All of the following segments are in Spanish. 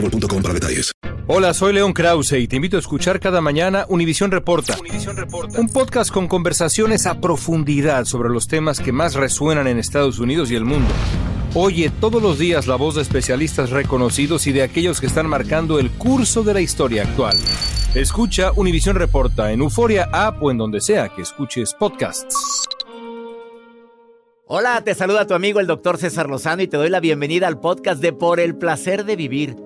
boostmobile.com para detalles. Hola, soy León Krause y te invito a escuchar cada mañana Univisión Reporta. Reporta. Un podcast con conversaciones a profundidad sobre los temas que más resuenan en Estados Unidos y el mundo. Oye todos los días la voz de especialistas reconocidos y de aquellos que están marcando el curso de la historia actual. Escucha Univisión Reporta en Euforia App o en donde sea que escuches podcasts. Hola, te saluda tu amigo el doctor César Lozano y te doy la bienvenida al podcast de Por el Placer de Vivir.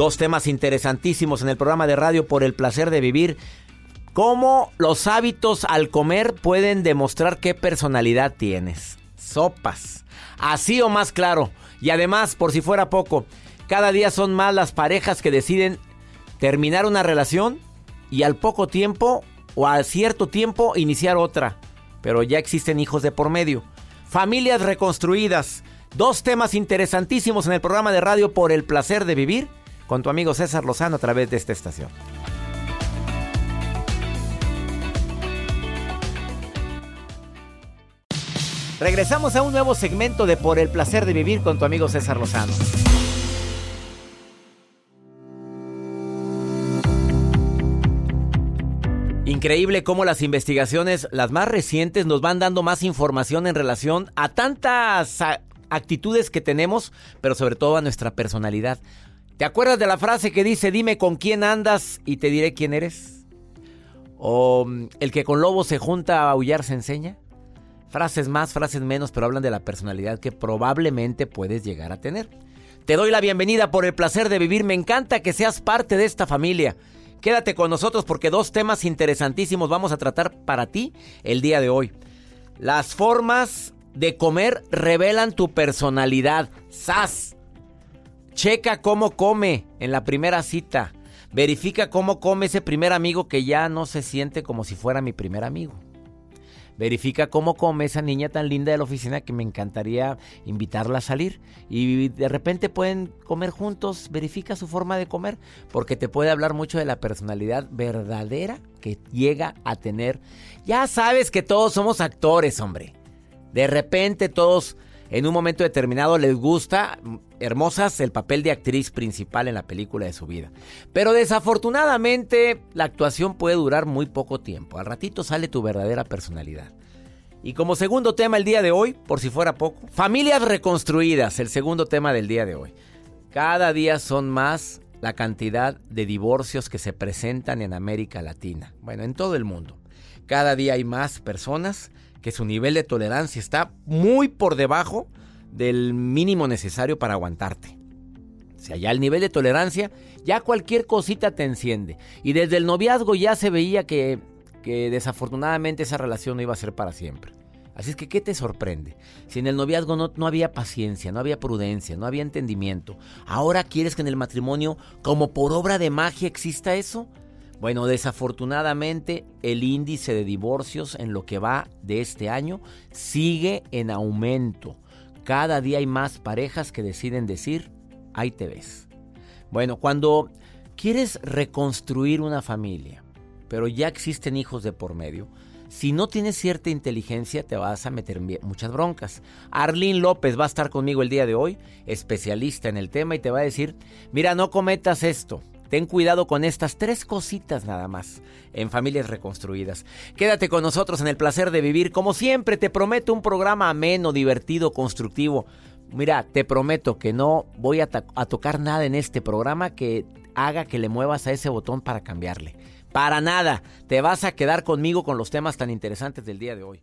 Dos temas interesantísimos en el programa de radio por el placer de vivir. Cómo los hábitos al comer pueden demostrar qué personalidad tienes. Sopas. Así o más claro. Y además, por si fuera poco, cada día son más las parejas que deciden terminar una relación y al poco tiempo o a cierto tiempo iniciar otra. Pero ya existen hijos de por medio. Familias reconstruidas. Dos temas interesantísimos en el programa de radio por el placer de vivir con tu amigo César Lozano a través de esta estación. Regresamos a un nuevo segmento de Por el placer de vivir con tu amigo César Lozano. Increíble cómo las investigaciones, las más recientes, nos van dando más información en relación a tantas actitudes que tenemos, pero sobre todo a nuestra personalidad. ¿Te acuerdas de la frase que dice, dime con quién andas y te diré quién eres? ¿O mm, el que con lobo se junta a aullar se enseña? Frases más, frases menos, pero hablan de la personalidad que probablemente puedes llegar a tener. Te doy la bienvenida por el placer de vivir. Me encanta que seas parte de esta familia. Quédate con nosotros porque dos temas interesantísimos vamos a tratar para ti el día de hoy. Las formas de comer revelan tu personalidad. ¡Sas! Checa cómo come en la primera cita. Verifica cómo come ese primer amigo que ya no se siente como si fuera mi primer amigo. Verifica cómo come esa niña tan linda de la oficina que me encantaría invitarla a salir. Y de repente pueden comer juntos. Verifica su forma de comer. Porque te puede hablar mucho de la personalidad verdadera que llega a tener. Ya sabes que todos somos actores, hombre. De repente todos en un momento determinado les gusta, hermosas, el papel de actriz principal en la película de su vida. Pero desafortunadamente la actuación puede durar muy poco tiempo. Al ratito sale tu verdadera personalidad. Y como segundo tema el día de hoy, por si fuera poco, familias reconstruidas, el segundo tema del día de hoy. Cada día son más la cantidad de divorcios que se presentan en América Latina, bueno, en todo el mundo. Cada día hay más personas que su nivel de tolerancia está muy por debajo del mínimo necesario para aguantarte. O sea, ya el nivel de tolerancia, ya cualquier cosita te enciende. Y desde el noviazgo ya se veía que, que desafortunadamente esa relación no iba a ser para siempre. Así es que, ¿qué te sorprende? Si en el noviazgo no, no, había paciencia, no había prudencia, no había entendimiento, ¿ahora quieres que en el matrimonio, como por obra de magia, exista eso? Bueno, desafortunadamente el índice de divorcios en lo que va de este año sigue en aumento. Cada día hay más parejas que deciden decir, ahí te ves. Bueno, cuando quieres reconstruir una familia, pero ya existen hijos de por medio, si no tienes cierta inteligencia te vas a meter muchas broncas. Arlene López va a estar conmigo el día de hoy, especialista en el tema, y te va a decir, mira, no cometas esto. Ten cuidado con estas tres cositas nada más en familias reconstruidas. Quédate con nosotros en el placer de vivir. Como siempre, te prometo un programa ameno, divertido, constructivo. Mira, te prometo que no voy a, tocar nada en este programa que haga que le muevas a ese botón para cambiarle. Para nada. Te vas a quedar conmigo con los temas tan interesantes del día de hoy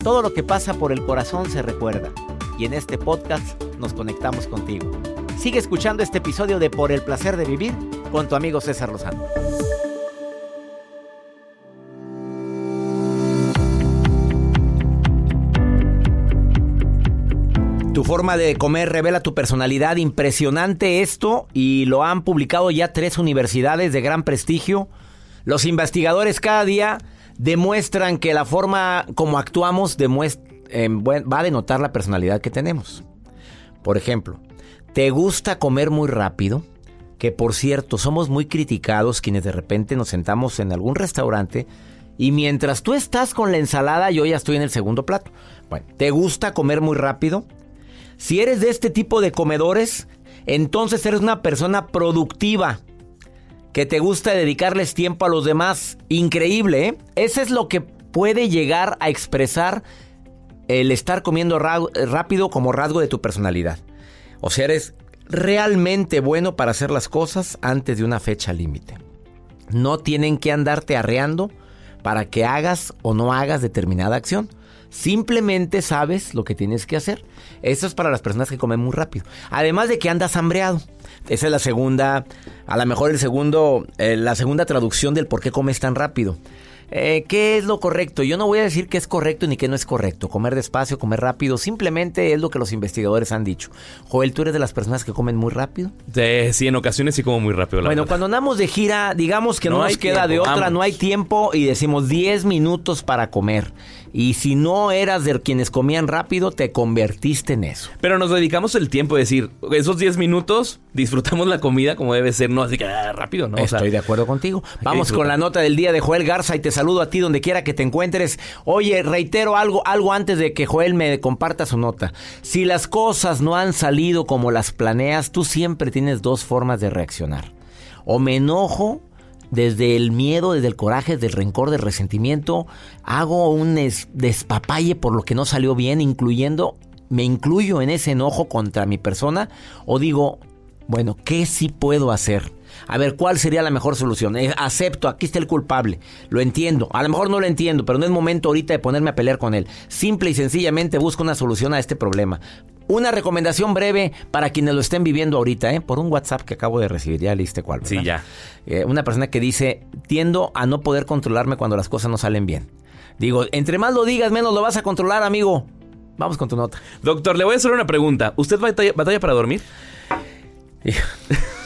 Todo lo que pasa por el corazón se recuerda y en este podcast nos conectamos contigo. Sigue escuchando este episodio de Por el placer de vivir con tu amigo César Lozano. Tu forma de comer revela tu personalidad. Impresionante esto y lo han publicado ya tres universidades de gran prestigio. Los investigadores cada día demuestran que la forma como actuamos em, va a denotar la personalidad que tenemos. Por ejemplo, ¿te gusta comer muy rápido? Que por cierto, somos muy criticados quienes de repente nos sentamos en algún restaurante y mientras tú estás con la ensalada, yo ya estoy en el segundo plato. Bueno, ¿te gusta comer muy rápido? Si eres de este tipo de comedores, entonces eres una persona productiva que te gusta dedicarles tiempo a los demás. Increíble, ¿eh? Ese es lo que puede llegar a expresar el estar comiendo rápido como rasgo de tu personalidad. O sea, eres realmente bueno para hacer las cosas antes de una fecha límite. No tienen que andarte arreando para que hagas o no hagas determinada acción. Simplemente sabes lo que tienes que hacer. Eso es para las personas que comen muy rápido. Además de que andas hambreado. Esa es la segunda, a lo mejor el segundo, eh, la segunda traducción del por qué comes tan rápido. Eh, ¿Qué es lo correcto? Yo no voy a decir qué es correcto ni qué no es correcto. Comer despacio, comer rápido, simplemente es lo que los investigadores han dicho. Joel, ¿tú eres de las personas que comen muy rápido? sí, en ocasiones sí como muy rápido. bueno, cuando andamos de gira, digamos que no, nos queda de otra, no hay tiempo y decimos 10 minutos para comer. Y si no eras de quienes comían rápido, te convertiste en eso. Pero nos dedicamos el tiempo de decir, esos 10 minutos disfrutamos la comida como debe ser, no así que ah, rápido, ¿no? Estoy de acuerdo contigo. Vamos con la nota del día de Joel Garza y te saludo a ti donde quiera que te encuentres. Oye, reitero algo, algo antes de que Joel me comparta su nota. Si las cosas no han salido como las planeas, tú siempre tienes dos formas de reaccionar. O me enojo desde el miedo, desde el coraje, desde el rencor, del resentimiento, hago un despapalle por lo que no salió bien, incluyendo, me incluyo en ese enojo contra mi persona, o digo, bueno, ¿qué sí puedo hacer? A ver, ¿cuál sería la mejor solución? Eh, acepto, aquí está el culpable. Lo entiendo. A lo mejor no lo entiendo, pero no es momento ahorita de ponerme a pelear con él. Simple y sencillamente busco una solución a este problema. Una recomendación breve para quienes lo estén viviendo ahorita, ¿eh? por un WhatsApp que acabo de recibir. Ya leíste cuál. Sí, ya. Eh, una persona que dice: Tiendo a no poder controlarme cuando las cosas no salen bien. Digo, entre más lo digas, menos lo vas a controlar, amigo. Vamos con tu nota. Doctor, le voy a hacer una pregunta. ¿Usted batalla, batalla para dormir?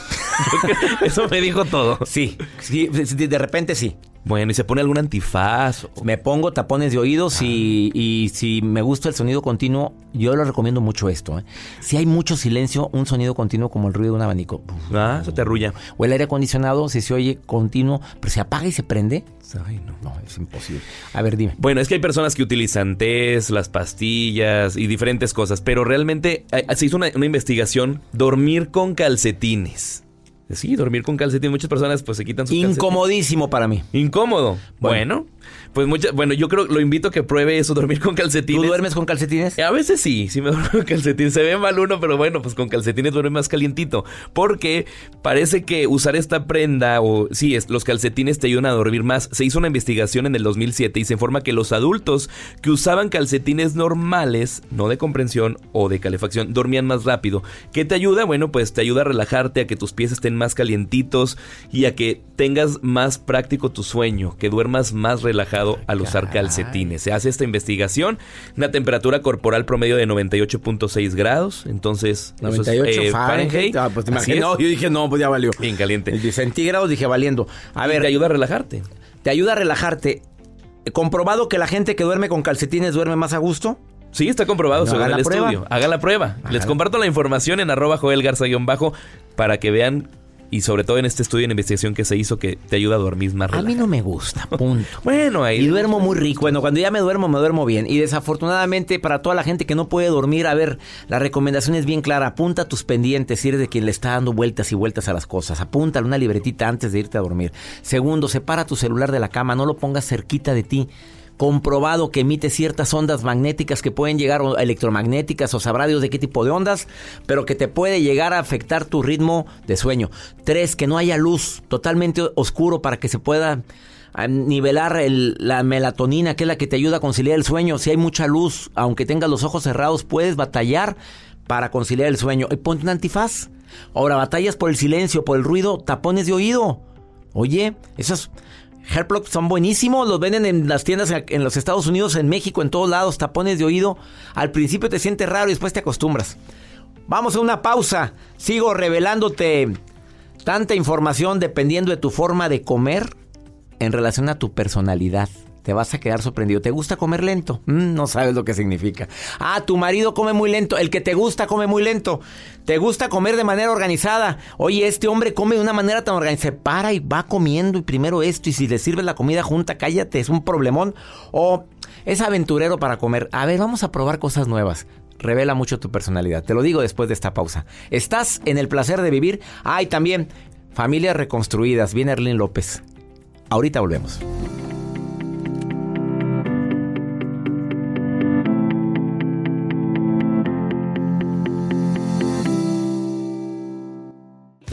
Eso me dijo todo. Sí, sí, de repente sí. Bueno, ¿y se pone algún antifaz? Me pongo tapones de oídos y, si me gusta el sonido continuo, yo lo recomiendo mucho esto. ¿eh? Si hay mucho silencio, un sonido continuo como el ruido de un abanico. Ah, eso te arrulla. O el aire acondicionado, si se oye continuo, pero se apaga y se prende. Ay, no. No, es imposible. A ver, dime. Bueno, es que hay personas que utilizan test, las pastillas y diferentes cosas, pero realmente eh, se hizo una investigación, dormir con calcetines. Sí, dormir con calcetín. Muchas personas pues se quitan sus Incomodísimo para mí. Incómodo. Bueno, pues muchas, bueno, yo creo, lo invito a que pruebe eso, dormir con calcetines. ¿Tú duermes con calcetines? A veces sí, sí me duermo con calcetines. Se ve mal uno, pero bueno, pues con calcetines duerme más calientito. Porque parece que usar esta prenda o sí, es, los calcetines te ayudan a dormir más. Se hizo una investigación en el 2007 y se informa que los adultos que usaban calcetines normales, no de comprensión o de calefacción, dormían más rápido. ¿Qué te ayuda? Bueno, pues te ayuda a relajarte, a que tus pies estén más calientitos y a que tengas más práctico tu sueño, que duermas más relajado al usar calcetines. Se hace esta investigación, una temperatura corporal promedio de 98.6 grados, entonces 98 eh, Fahrenheit. Ah, pues te es. yo dije, no, pues ya valió. Bien caliente. El centígrados dije valiendo. A Y ver, te ayuda a relajarte. te ayuda a relajarte. ¿Comprobado que la gente que duerme con calcetines duerme más a gusto? Sí, está comprobado No, según el la prueba. estudio. Hagan la prueba. Les comparto la información en arroba Joel Garza-bajo para que vean y sobre todo en este estudio en investigación que se hizo que te ayuda a dormir más A relajado. mí no me gusta, punto. Bueno, ahí Y duermo muy rico. Bueno, cuando ya me duermo, me duermo bien. Y desafortunadamente, para toda la gente que no puede dormir, a ver, la recomendación es bien clara. Apunta tus pendientes si eres de quien le está dando vueltas y vueltas a las cosas. Apúntale una libretita antes de irte a dormir. Segundo, separa tu celular de la cama. No lo pongas cerquita de ti. Comprobado que emite ciertas ondas magnéticas que pueden llegar, electromagnéticas, o sabrá Dios de qué tipo de ondas, pero que te puede llegar a afectar tu ritmo de sueño. Tres, que no haya luz, totalmente oscuro para que se pueda a nivelar el- la melatonina, que es la que te ayuda a conciliar el sueño. Si hay mucha luz, aunque tengas los ojos cerrados, puedes batallar para conciliar el sueño. Y ponte un antifaz. Ahora, batallas por el silencio, por el ruido, tapones de oído. Oye, esos Hairplugs son buenísimos, los venden en las tiendas en los Estados Unidos, en México, en todos lados, tapones de oído. Al principio te sientes raro y después te acostumbras. Vamos a una pausa. Sigo revelándote tanta información dependiendo de tu forma de comer en relación a tu personalidad. Te vas a quedar sorprendido. ¿Te gusta comer lento? Mm, no sabes lo que significa. Ah, tu marido come muy lento. El que te gusta come muy lento. ¿Te gusta comer de manera organizada? Oye, este hombre come de una manera tan organizada. Se para y va comiendo y primero esto. Y si le sirves la comida junta, cállate, es un problemón. O es aventurero para comer. A ver, vamos a probar cosas nuevas. Revela mucho tu personalidad. Te lo digo después de esta pausa. ¿Estás en el placer de vivir? Ah, y también familias reconstruidas. Viene Erlín López. Ahorita volvemos.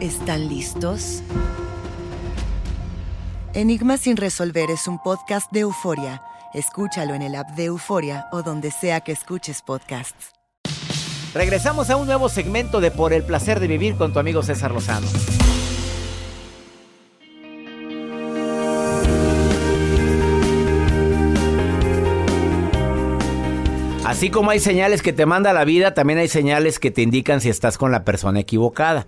¿Están listos? Enigma sin resolver es un podcast de euforia. Escúchalo en el app de Euforia o donde sea que escuches podcasts. Regresamos a un nuevo segmento de Por el placer de vivir con tu amigo César Lozano. Así como hay señales que te manda la vida, también hay señales que te indican si estás con la persona equivocada.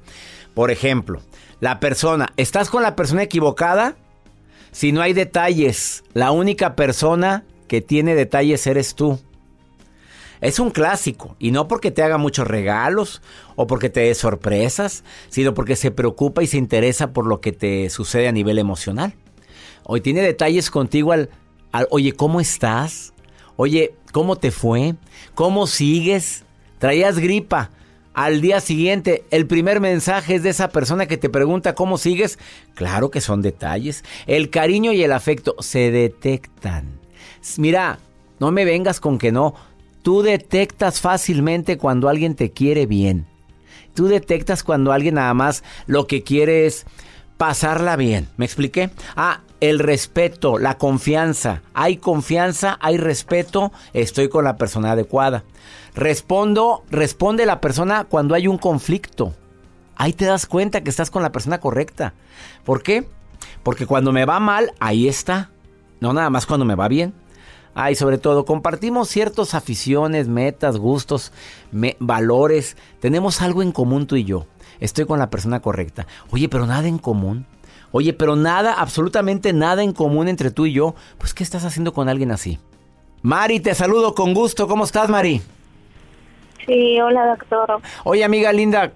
Por ejemplo, la persona, ¿estás con la persona equivocada? Si no hay detalles, la única persona que tiene detalles eres tú. Es un clásico, y no porque te haga muchos regalos o porque te dé sorpresas, sino porque se preocupa y se interesa por lo que te sucede a nivel emocional. Hoy tiene detalles contigo al, oye, ¿cómo estás? Oye, ¿cómo te fue? ¿Cómo sigues? ¿Traías gripa? Al día siguiente, el primer mensaje es de esa persona que te pregunta cómo sigues. Claro que son detalles. El cariño y el afecto se detectan. Mira, no me vengas con que no. Tú detectas fácilmente cuando alguien te quiere bien. Tú detectas cuando alguien nada más lo que quiere es pasarla bien. ¿Me expliqué? Ah, el respeto, la confianza. Hay confianza, hay respeto, estoy con la persona adecuada. Respondo, responde la persona cuando hay un conflicto. Ahí te das cuenta que estás con la persona correcta. ¿Por qué? Porque cuando me va mal, ahí está. No nada más cuando me va bien. Ah, y sobre todo, compartimos ciertas aficiones, metas, gustos, valores. Tenemos algo en común tú y yo. estoy con la persona correcta. Oye, pero nada en común. Oye, pero nada, absolutamente nada en común entre tú y yo. Pues, ¿qué estás haciendo con alguien así? Mari, te saludo con gusto. ¿Cómo estás, Mari? Sí, hola, doctor. Oye, amiga linda,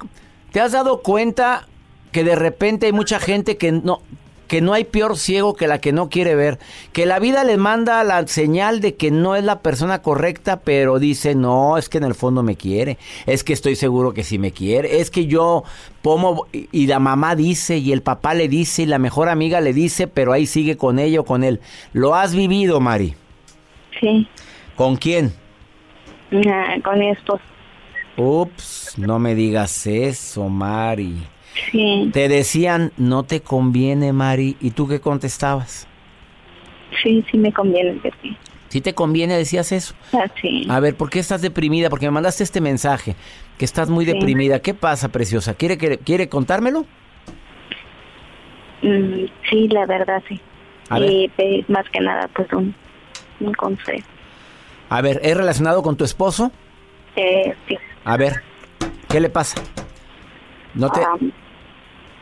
¿te has dado cuenta que de repente hay mucha gente que no que no hay peor ciego que la que no quiere ver, que la vida le manda la señal de que no es la persona correcta, pero dice, no, es que en el fondo me quiere, es que estoy seguro que sí me quiere, es que yo como y la mamá dice y el papá le dice y la mejor amiga le dice, pero ahí sigue con ella o con él. ¿Lo has vivido, Mari? Sí. ¿Con quién? Ah, con mi esposo. Ups, no me digas eso, Mari. Sí. Te decían, no te conviene, Mari, ¿y tú qué contestabas? Sí, sí me conviene sí. ¿Sí te conviene? ¿Decías eso? Ah, sí. A ver, ¿por qué estás deprimida? Porque me mandaste este mensaje, que estás muy Sí. deprimida. ¿Qué pasa, preciosa? ¿Quiere, ¿Quiere contármelo? Mm, sí, la verdad sí. A y pedir más que nada pues un, un consejo. A ver, ¿es relacionado con tu esposo? Eh, sí. A ver, ¿qué le pasa? No te, Ah,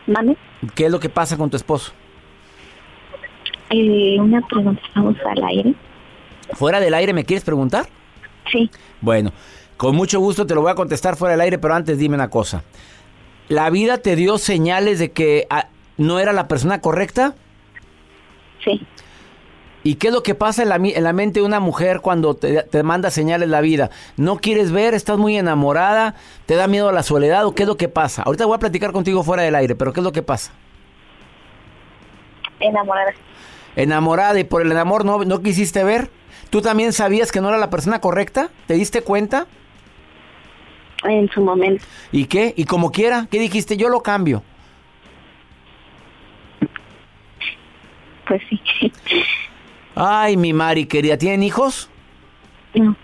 ¿Mande? ¿Qué es lo que pasa con tu esposo? Eh, una pregunta, estamos al aire. ¿Fuera del aire me quieres preguntar? Sí. Bueno, con mucho gusto te lo voy a contestar fuera del aire, pero antes dime una cosa. ¿La vida te dio señales de que ah, no era la persona correcta? Sí. ¿Y qué es lo que pasa en la, en la mente de una mujer cuando te, te manda señales la vida? ¿No quieres ver? ¿Estás muy enamorada? ¿Te da miedo a la soledad? ¿O qué es lo que pasa? Ahorita voy a platicar contigo fuera del aire, pero ¿qué es lo que pasa? Enamorada. Enamorada y por el amor no, no quisiste ver. ¿Tú también sabías que no era la persona correcta? ¿Te diste cuenta? En su momento. ¿Y qué? ¿Y como quiera? ¿Qué dijiste? Yo lo cambio. Pues sí. Ay, mi Mari querida, ¿tienen hijos? No.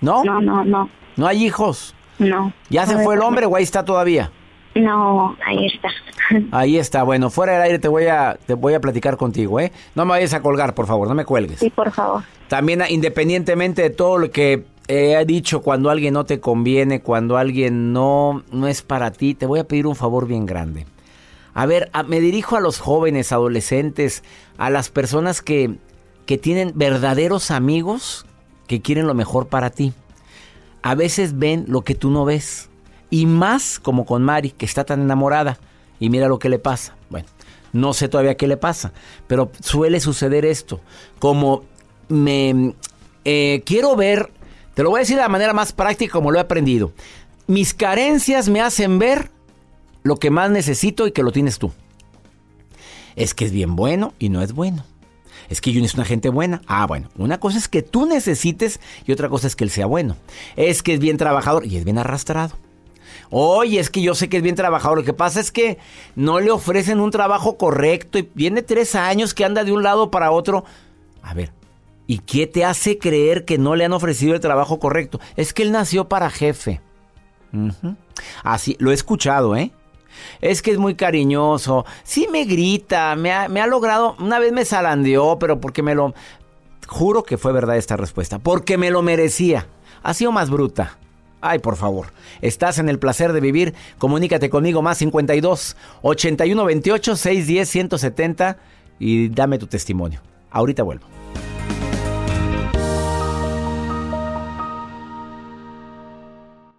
¿No? No, no, no. ¿No hay hijos? No. ¿Ya se fue el hombre o ahí está todavía? No, ahí está. Ahí está, bueno, fuera del aire te voy a, te voy a platicar contigo, ¿eh? No me vayas a colgar, por favor, no me cuelgues. Sí, por favor. También, independientemente de todo lo que he dicho, cuando alguien no te conviene, cuando alguien no, no es para ti, te voy a pedir un favor bien grande. A ver, a- me dirijo a los jóvenes, adolescentes, a las personas que, que tienen verdaderos amigos que quieren lo mejor para ti. A veces ven lo que tú no ves. Y más como con Mari, que está tan enamorada. Y mira lo que le pasa. Bueno, no sé todavía qué le pasa, pero suele suceder esto. Como me eh, quiero ver, te lo voy a decir de la manera más práctica como lo he aprendido. Mis carencias me hacen ver lo que más necesito y que lo tienes tú. Es que es bien bueno y no es bueno. Es que yo es una gente buena. Ah, bueno. Una cosa es que tú necesites y otra cosa es que él sea bueno. Es que es bien trabajador y es bien arrastrado. Oye, es que yo sé que es bien trabajador. Lo que pasa es que no le ofrecen un trabajo correcto y viene tres años que anda de un lado para otro. A ver, ¿y qué te hace creer que no le han ofrecido el trabajo correcto? Es que él nació para jefe. Así, lo he escuchado, ¿eh? Es que es muy cariñoso. Sí me grita, me ha, me ha logrado. Una vez me zarandeó, pero porque me lo. Juro que fue verdad esta respuesta. Porque me lo merecía. Ha sido más bruta. Ay, por favor. Estás en el placer de vivir. Comunícate conmigo más 52 81 28 610 170 y dame tu testimonio. Ahorita vuelvo.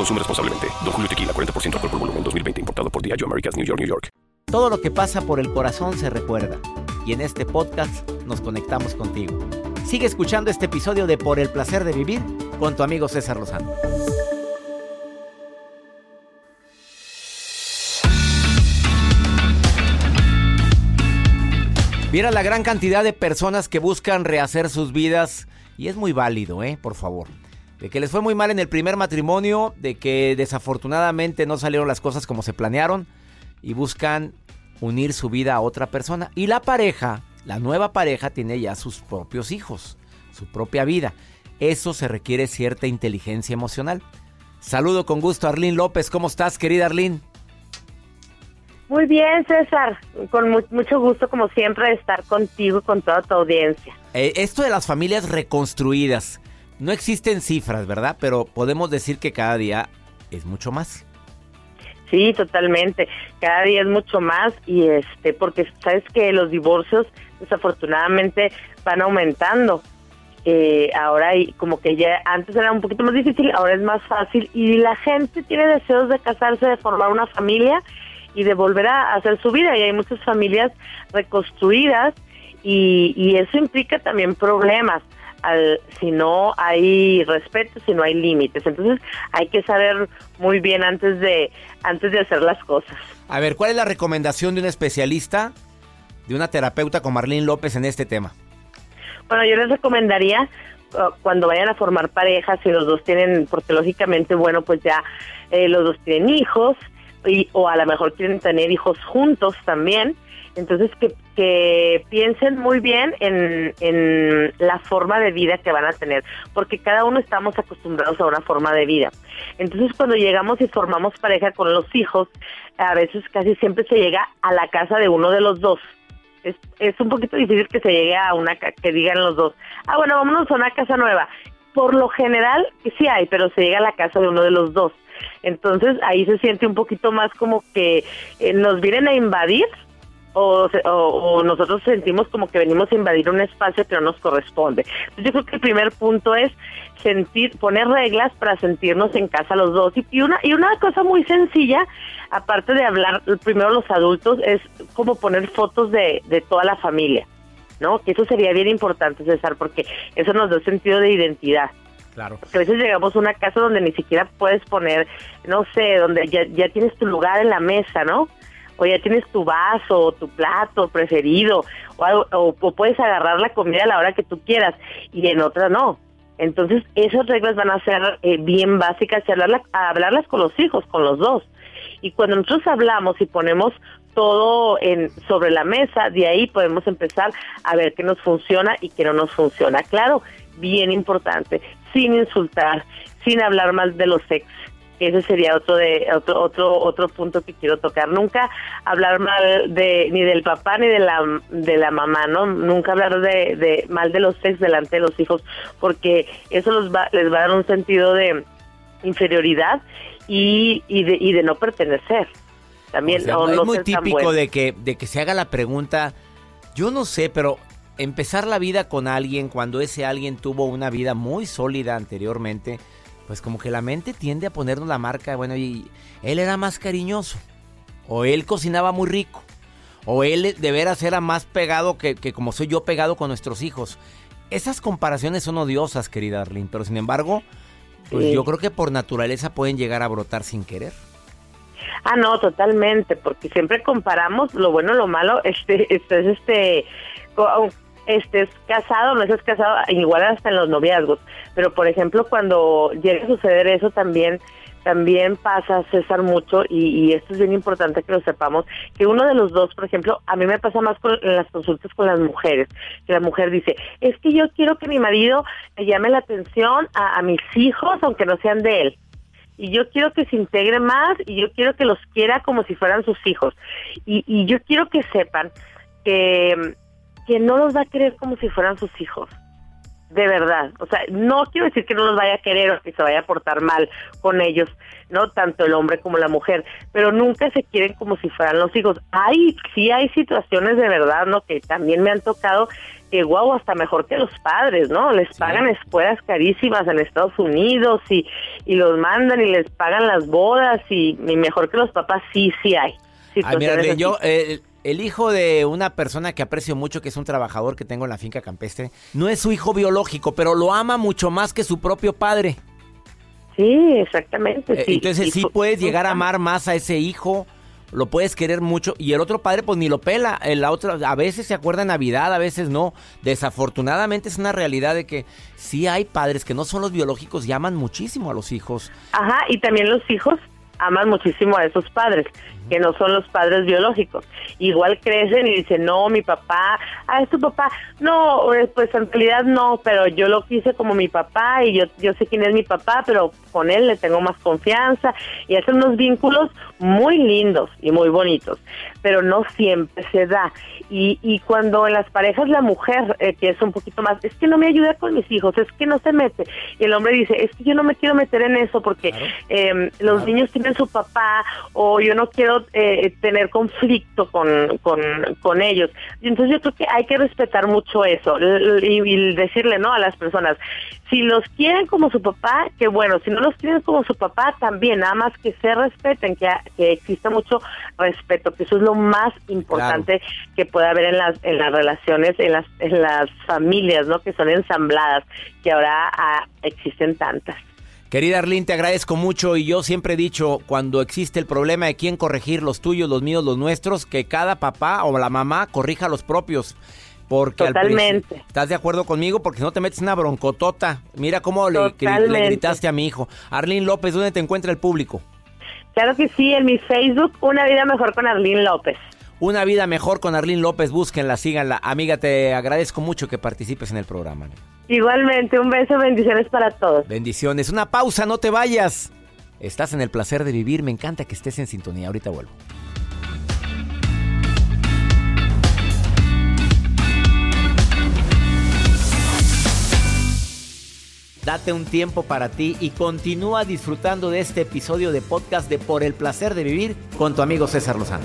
Consume responsablemente. Don Julio Tequila, 40% alcohol por volumen, 2020. Importado por Diageo Americas, New York, New York. Todo lo que pasa por el corazón se recuerda. y en este podcast nos conectamos contigo. Sigue escuchando este episodio de Por el placer de vivir con tu amigo César Lozano. Mira la gran cantidad de personas que buscan rehacer sus vidas y es muy válido, ¿eh? Por favor. De que les fue muy mal en el primer matrimonio, de que desafortunadamente no salieron las cosas como se planearon y buscan unir su vida a otra persona. Y la pareja, la nueva pareja, tiene ya sus propios hijos, su propia vida. Eso se requiere cierta inteligencia emocional. Saludo con gusto a Arlene López. ¿Cómo estás, querida Arlene? Muy bien, César. Con mucho gusto, como siempre, de estar contigo y con toda tu audiencia. Eh, esto de las familias reconstruidas, no existen cifras, ¿verdad? Pero podemos decir que cada día es mucho más. Sí, totalmente. Cada día es mucho más y este, porque sabes que los divorcios desafortunadamente van aumentando. Eh, ahora y como que ya antes era un poquito más difícil, ahora es más fácil y la gente tiene deseos de casarse, de formar una familia y de volver a hacer su vida y hay muchas familias reconstruidas y, y eso implica también problemas al, si no hay respeto, si no hay límites. Entonces hay que saber muy bien antes de, antes de hacer las cosas. A ver, ¿cuál es la recomendación de un especialista, de una terapeuta como Marlene López en este tema? Bueno, yo les recomendaría uh, cuando vayan a formar parejas, si los dos tienen, porque lógicamente, bueno, pues ya eh, los dos tienen hijos, y, o a lo mejor quieren tener hijos juntos también, entonces, que, que piensen muy bien en, en la forma de vida que van a tener, porque cada uno estamos acostumbrados a una forma de vida. Entonces, cuando llegamos y formamos pareja con los hijos, a veces casi siempre se llega a la casa de uno de los dos. Es, es un poquito difícil que se llegue a una que digan los dos, ah, bueno, vámonos a una casa nueva. Por lo general, sí hay, pero se llega a la casa de uno de los dos. Entonces ahí se siente un poquito más como que eh, nos vienen a invadir o, nosotros sentimos como que venimos a invadir un espacio que no nos corresponde. Entonces yo creo que el primer punto es sentir, poner reglas para sentirnos en casa los dos. Y, una, y una cosa muy sencilla, aparte de hablar primero los adultos, es como poner fotos de, de toda la familia, ¿no? Que eso sería bien importante, César, porque eso nos da sentido de identidad. Claro. Porque a veces llegamos a una casa donde ni siquiera puedes poner, no sé, donde ya, ya tienes tu lugar en la mesa, ¿no? O ya tienes tu vaso o tu plato preferido o, puedes agarrar la comida a la hora que tú quieras y en otra no. Entonces esas reglas van a ser eh, bien básicas y hablarlas, hablarlas con los hijos, con los dos. Y cuando nosotros hablamos y ponemos todo sobre la mesa, de ahí podemos empezar a ver qué nos funciona y qué no nos funciona. Claro, bien importante, sin insultar, sin hablar mal de los ex, ese sería otro de otro otro otro punto que quiero tocar. Nunca hablar mal de ni del papá ni de la de la mamá no nunca hablar de, de mal de los ex delante de los hijos porque eso los va, les va a dar un sentido de inferioridad y, y de y de no pertenecer. También es muy típico de que de que se haga la pregunta yo no sé pero empezar la vida con alguien cuando ese alguien tuvo una vida muy sólida anteriormente pues como que la mente tiende a ponernos la marca, bueno, y él era más cariñoso, o él cocinaba muy rico, o él de veras era más pegado que, como soy yo pegado con nuestros hijos. Esas comparaciones son odiosas, querida Arlene, pero sin embargo, pues yo creo que por naturaleza pueden llegar a brotar sin querer. Ah, no, totalmente, porque siempre comparamos lo bueno, lo malo, este, este, es este, estés casado no estés casado, igual hasta en los noviazgos. Pero, por ejemplo, cuando llega a suceder eso también también pasa, César, mucho, y, esto es bien importante que lo sepamos, que uno de los dos, por ejemplo, a mí me pasa más con, en las consultas con las mujeres, que la mujer dice, es que yo quiero que mi marido me llame la atención a, mis hijos, aunque no sean de él y yo quiero que se integre más y yo quiero que los quiera como si fueran sus hijos. Y, y yo quiero que sepan que que no los va a querer como si fueran sus hijos. De verdad. O sea, no quiero decir que no los vaya a querer o que se vaya a portar mal con ellos, ¿no? Tanto el hombre como la mujer. Pero nunca se quieren como si fueran los hijos. Hay, sí hay situaciones de verdad, ¿no? Que también me han tocado que, guau, hasta mejor que los padres, ¿no? Les pagan escuelas carísimas en Estados Unidos y, y los mandan y les pagan las bodas y, y mejor que los papás, sí, sí hay. Ay, yo, eh, el hijo de una persona que aprecio mucho, que es un trabajador que tengo en la finca campestre, no es su hijo biológico, pero lo ama mucho más que su propio padre. Sí, exactamente. Eh, sí. Entonces sí puedes llegar a amar más a ese hijo, lo puedes querer mucho y el otro padre pues ni lo pela. El otro a veces se acuerda Navidad, a veces no. Desafortunadamente es una realidad de que sí hay padres que no son los biológicos y aman muchísimo a los hijos. Ajá, y también los hijos aman muchísimo a esos padres, que no son los padres biológicos. Igual crecen y dicen, no, mi papá, ah, es tu papá. No, eh, pues en realidad no, pero yo lo quise como mi papá y yo, yo sé quién es mi papá, pero con él le tengo más confianza y hacen unos vínculos muy lindos y muy bonitos, pero no siempre se da. Y, y cuando en las parejas la mujer, eh, que es un poquito más, es que no me ayuda con mis hijos, es que no se mete. Y el hombre dice, es que yo no me quiero meter en eso porque eh, los niños tienen su papá o yo no quiero eh, tener conflicto con, con, con ellos. Y entonces yo creo que hay que respetar mucho eso y decirle no a las personas, si los quieren como su papá, que bueno, si no los quieren como su papá, también, nada más que se respeten, que, que exista mucho respeto, que eso es lo más importante que puede haber en las, en las relaciones, en las, en las familias, ¿no? Que son ensambladas, que ahora ah, existen tantas. Querida Arlene, te agradezco mucho y yo siempre he dicho, cuando existe el problema de quién corregir, los tuyos, los míos, los nuestros, que cada papá o la mamá corrija los propios. Porque al Totalmente. principio- ¿Estás de acuerdo conmigo? Porque si no te metes una broncotota. Mira cómo le, le gritaste a mi hijo. Arlene López, ¿dónde te encuentra el público? Claro que sí, en mi Facebook, Una Vida Mejor con Arlene López. Una vida mejor con Arlene López, búsquenla, síganla. Amiga, te agradezco mucho que participes en el programa. Igualmente, un beso, bendiciones para todos. Bendiciones. Una pausa, no te vayas. Estás en el placer de vivir, me encanta que estés en sintonía. Ahorita vuelvo. Date un tiempo para ti y continúa disfrutando de este episodio de podcast de Por el placer de vivir con tu amigo César Lozano.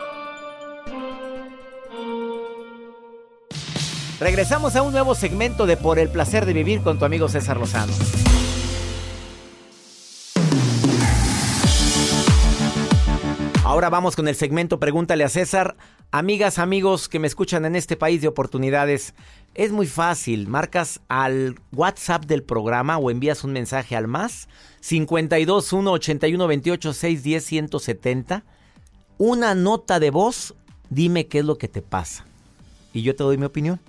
Regresamos a un nuevo segmento de Por el placer de vivir con tu amigo César Lozano. Ahora vamos con el segmento Pregúntale a César. Amigas, amigos que me escuchan en este país de oportunidades, es muy fácil. Marcas al WhatsApp del programa o envías un mensaje al más 52 1 81 28 610 170. Una nota de voz, dime qué es lo que te pasa. Y yo te doy mi opinión.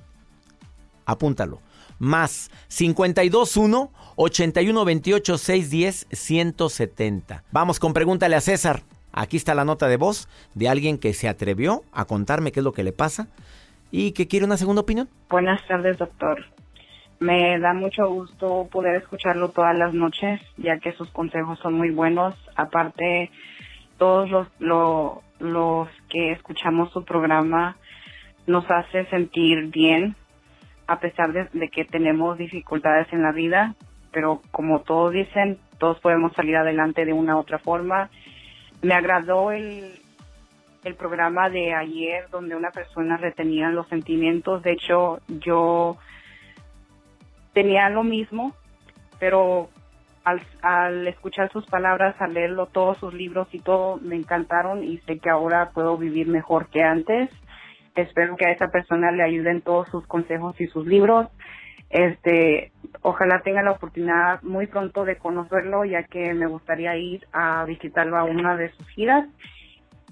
Apúntalo. Más 521 81 28 610 170. Vamos con pregúntale a César. Aquí está la nota de voz de alguien que se atrevió a contarme qué es lo que le pasa y que quiere una segunda opinión. Buenas tardes, doctor. Me da mucho gusto poder escucharlo todas las noches, ya que sus consejos son muy buenos. Aparte, todos los, lo- los que escuchamos su programa nos hace sentir bien, a pesar de, que tenemos dificultades en la vida, pero como todos dicen, todos podemos salir adelante de una u otra forma. Me agradó el, el programa de ayer donde una persona retenía los sentimientos. De hecho, yo tenía lo mismo, pero al, al escuchar sus palabras, al leerlo, todos sus libros y todo, me encantaron y sé que ahora puedo vivir mejor que antes. Espero que a esa persona le ayuden todos sus consejos y sus libros. Este, ojalá tenga la oportunidad muy pronto de conocerlo, ya que me gustaría ir a visitarlo a una de sus giras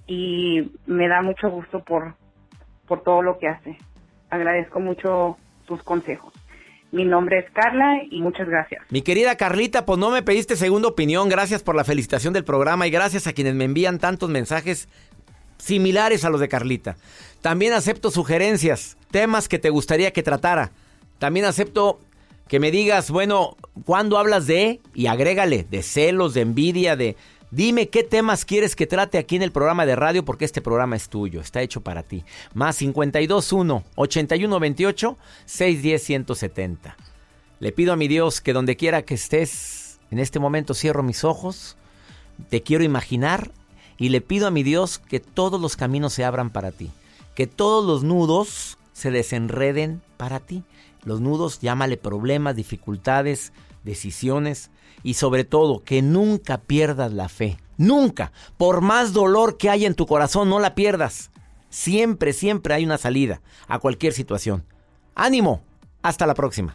y me da mucho gusto por, por todo lo que hace. Agradezco mucho sus consejos. Mi nombre es Carla y muchas gracias. Mi querida Carlita, pues no me pediste segunda opinión. Gracias por la felicitación del programa y gracias a quienes me envían tantos mensajes similares a los de Carlita. También acepto sugerencias, temas que te gustaría que tratara. También acepto que me digas, bueno, ¿cuándo hablas de? Y agrégale, de celos, de envidia, de Dime qué temas quieres que trate aquí en el programa de radio porque este programa es tuyo, está hecho para ti. Más 521 8128 610 170. Le pido a mi Dios que donde quiera que estés, en este momento cierro mis ojos, te quiero imaginar y le pido a mi Dios que todos los caminos se abran para ti, que todos los nudos se desenreden para ti. Los nudos, llámale problemas, dificultades, decisiones y sobre todo que nunca pierdas la fe. Nunca. Por más dolor que haya en tu corazón, no la pierdas. Siempre, siempre hay una salida a cualquier situación. Ánimo. Hasta la próxima.